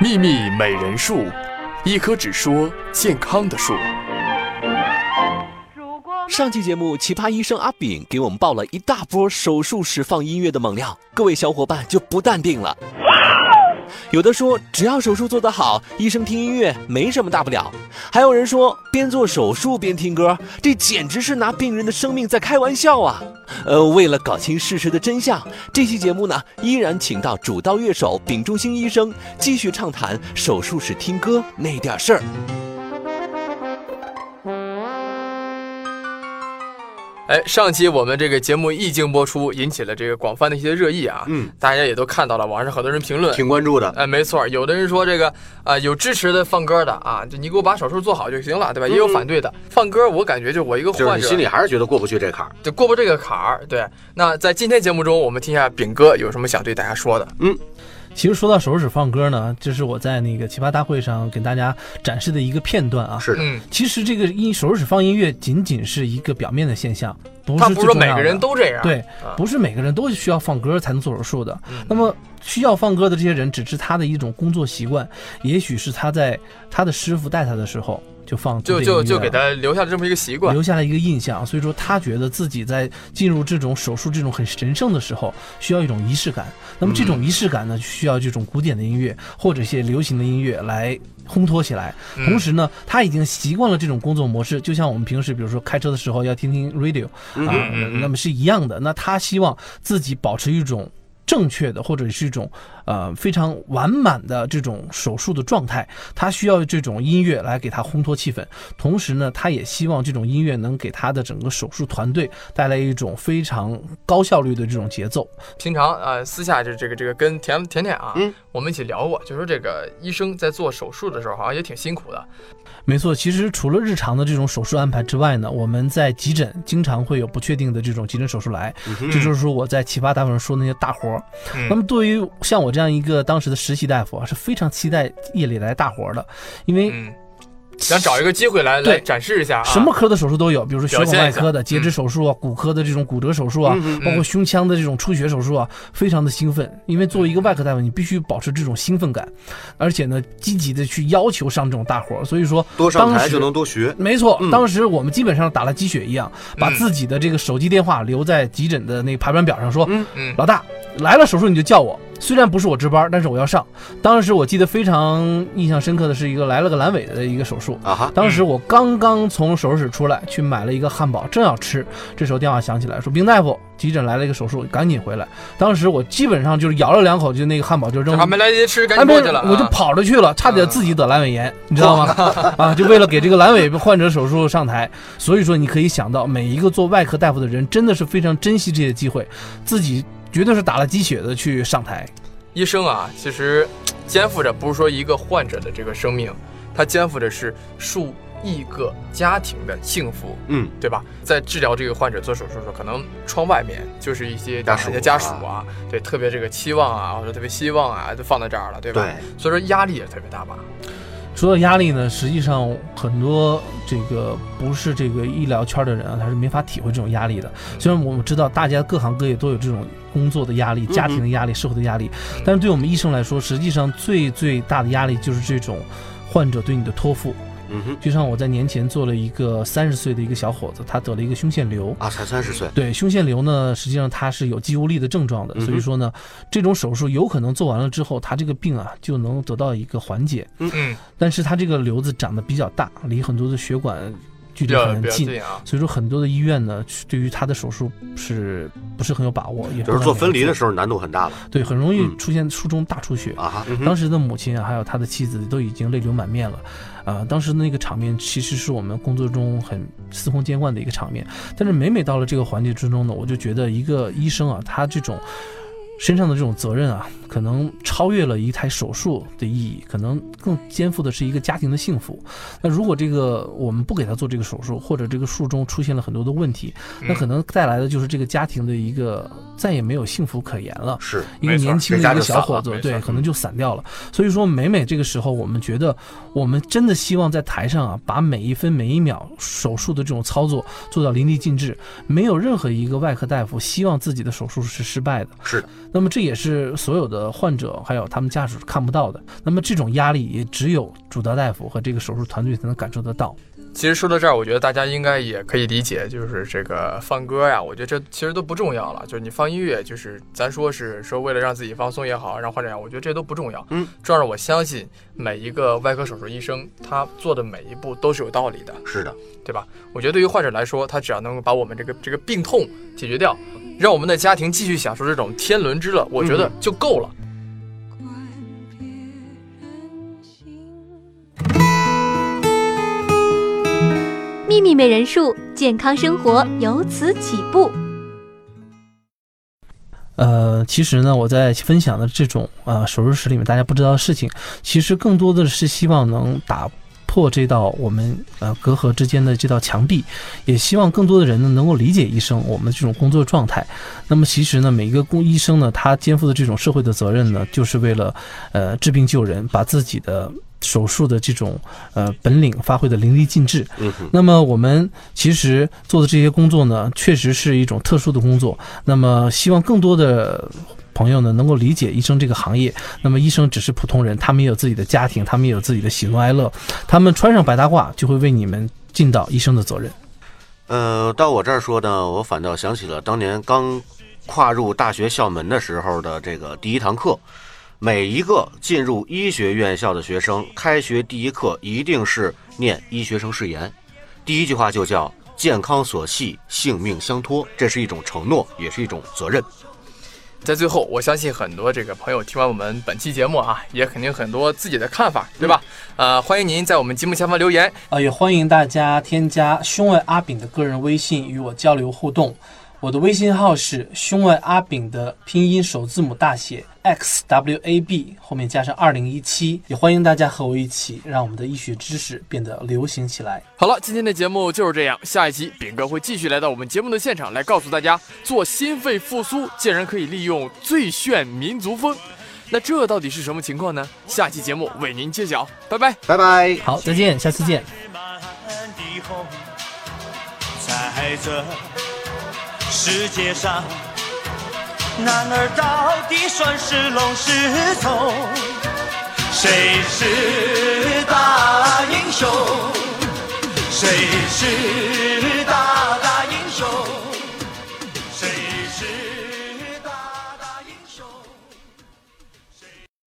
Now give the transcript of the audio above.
秘密美人树，一棵只说健康的树。上期节目，奇葩医生阿炳给我们爆了一大波手术时放音乐的猛料，各位小伙伴就不淡定了。有的说只要手术做得好，医生听音乐没什么大不了；还有人说边做手术边听歌，这简直是拿病人的生命在开玩笑啊！呃，为了搞清事实的真相，这期节目呢依然请到主刀乐手丙中兴医生继续畅谈手术室听歌那点事儿。哎，上期我们这个节目一经播出，引起了这个广泛的一些热议啊。嗯，大家也都看到了，网上很多人评论，挺关注的。哎，没错，有的人说这个啊，有支持的放歌的啊，就你给我把手术做好就行了，对吧？也有反对的放歌，我感觉就我一个患者，就是心里还是觉得过不去这坎儿，就过不这个坎儿。对，那在今天节目中，我们听一下炳哥有什么想对大家说的。嗯。其实说到手术室放歌呢，这是我在那个奇葩大会上给大家展示的一个片段啊。是的，其实这个音手术室放音乐仅仅是一个表面的现象，不是不是说每个人都这样。对，不是每个人都需要放歌才能做手术的。那么需要放歌的这些人，只是他的一种工作习惯，也许是他在他的师傅带他的时候。就放就就就给他留下了这么一个习惯，留下了一个印象，所以说他觉得自己在进入这种手术这种很神圣的时候，需要一种仪式感。那么这种仪式感呢，需要这种古典的音乐或者一些流行的音乐来烘托起来。同时呢，他已经习惯了这种工作模式，就像我们平时比如说开车的时候要听听 radio 啊，那么是一样的。那他希望自己保持一种。正确的或者是一种呃非常完满的这种手术的状态，他需要这种音乐来给他烘托气氛。同时呢，他也希望这种音乐能给他的整个手术团队带来一种非常高效率的这种节奏。平常啊，私下就这个这个跟甜甜甜啊，嗯，我们一起聊过，就说这个医生在做手术的时候好像也挺辛苦的。没错，其实除了日常的这种手术安排之外呢，我们在急诊经常会有不确定的这种急诊手术来，这就是说我在奇葩大夫上说那些大活儿。那么对于像我这样一个当时的实习大夫啊，是非常期待夜里来大活的，因为。想找一个机会来来展示一下，什么科的手术都有，比如说血管外科的截肢手术啊，骨科的这种骨折手术啊，包括胸腔的这种出血手术啊，非常的兴奋。因为作为一个外科大夫，你必须保持这种兴奋感，而且呢，积极的去要求上这种大活。所以说，多上台就能多学。没错，当时我们基本上打了鸡血一样，把自己的这个手机电话留在急诊的那个排班表上，说，老大来了手术你就叫我。虽然不是我值班，但是我要上。当时我记得非常印象深刻的是一个来了个阑尾的一个手术啊哈。当时我刚刚从手术室出来，去买了一个汉堡，正要吃，这时候电话响起来，说：“冰大夫，急诊来了一个手术，赶紧回来。”当时我基本上就是咬了两口，就那个汉堡就扔，还没来得及吃，赶紧过去了，我就跑着去了，差点自己得阑尾炎，你知道吗？啊，就为了给这个阑尾患者手术上台。所以说，你可以想到，每一个做外科大夫的人真的是非常珍惜这些机会，自己。绝对是打了鸡血的去上台。医生啊，其实肩负着不是说一个患者的这个生命，他肩负着是数亿个家庭的幸福，嗯，对吧？在治疗这个患者做手术的时候，可能窗外面就是一些家属、家属啊，对，特别这个期望啊，或者特别希望啊，都放在这儿了，对吧？对，所以说压力也特别大吧。说到压力呢，实际上很多这个不是这个医疗圈的人啊，他是没法体会这种压力的。虽然我们知道大家各行各业都有这种工作的压力、家庭的压力、社会的压力，但是对我们医生来说，实际上最最大的压力就是这种患者对你的托付。嗯哼，就像我在年前做了一个三十岁的一个小伙子，他得了一个胸腺瘤。啊，才三十岁。对，胸腺瘤呢，实际上它是有肌无力的症状的，所以说呢，这种手术有可能做完了之后，他这个病啊就能得到一个缓解。嗯。嗯，但是他这个瘤子长得比较大，离很多的血管距离很近，所以说很多的医院呢，对于他的手术是不是很有把握？也就是做分离的时候难度很大了。对，很容易出现术中大出血啊。当时的母亲还有他的妻子都已经泪流满面了。啊，当时那个场面其实是我们工作中很司空见惯的一个场面，但是每每到了这个环节之中呢，我就觉得一个医生啊，他这种。身上的这种责任啊，可能超越了一台手术的意义，可能更肩负的是一个家庭的幸福。那如果这个我们不给他做这个手术，或者这个术中出现了很多的问题，那可能带来的就是这个家庭的一个再也没有幸福可言了。是一个年轻的一个小伙子，对，可能就散掉了。所以说，每每这个时候，我们觉得，我们真的希望在台上啊，把每一分每一秒手术的这种操作做到淋漓尽致。没有任何一个外科大夫希望自己的手术是失败的。是的。那么这也是所有的患者还有他们家属看不到的。那么这种压力也只有主刀大夫和这个手术团队才能感受得到。其实说到这儿，我觉得大家应该也可以理解，就是这个放歌呀，我觉得这其实都不重要了。就是你放音乐，就是咱说是说为了让自己放松也好，让患者也好，我觉得这都不重要。嗯，重要是我相信每一个外科手术医生他做的每一步都是有道理的，是的，对吧？我觉得对于患者来说，他只要能够把我们这个这个病痛解决掉，让我们的家庭继续享受这种天伦之乐，我觉得就够了。秘密美人术，健康生活由此起步。呃，其实呢，我在分享的这种呃手术室里面大家不知道的事情，其实更多的是希望能打破这道我们呃隔阂之间的这道墙壁，也希望更多的人呢能够理解医生我们的这种工作状态。那么其实呢，每一个工医生呢，他肩负的这种社会的责任呢，就是为了呃治病救人，把自己的。手术的这种呃本领发挥的淋漓尽致。嗯，那么我们其实做的这些工作呢，确实是一种特殊的工作。那么希望更多的朋友呢能够理解医生这个行业。那么医生只是普通人，他们也有自己的家庭，他们也有自己的喜怒哀乐。他们穿上白大褂，就会为你们尽到医生的责任。呃，到我这儿说呢，我反倒想起了当年刚跨入大学校门的时候的这个第一堂课。每一个进入医学院校的学生，开学第一课一定是念医学生誓言，第一句话就叫“健康所系，性命相托”，这是一种承诺，也是一种责任。在最后，我相信很多这个朋友听完我们本期节目啊，也肯定很多自己的看法，对吧？呃，欢迎您在我们节目下方留言，啊，也欢迎大家添加胸外阿炳的个人微信与我交流互动。我的微信号是胸外阿炳的拼音首字母大写 x w a b 后面加上二零一七，也欢迎大家和我一起让我们的医学知识变得流行起来。好了，今天的节目就是这样，下一期炳哥会继续来到我们节目的现场，来告诉大家做心肺复苏竟然可以利用最炫民族风，那这到底是什么情况呢？下期节目为您揭晓，拜拜，拜拜。好，再见，下次见。在这世界上，男儿到底算是龙是虫？谁是大英雄？谁是？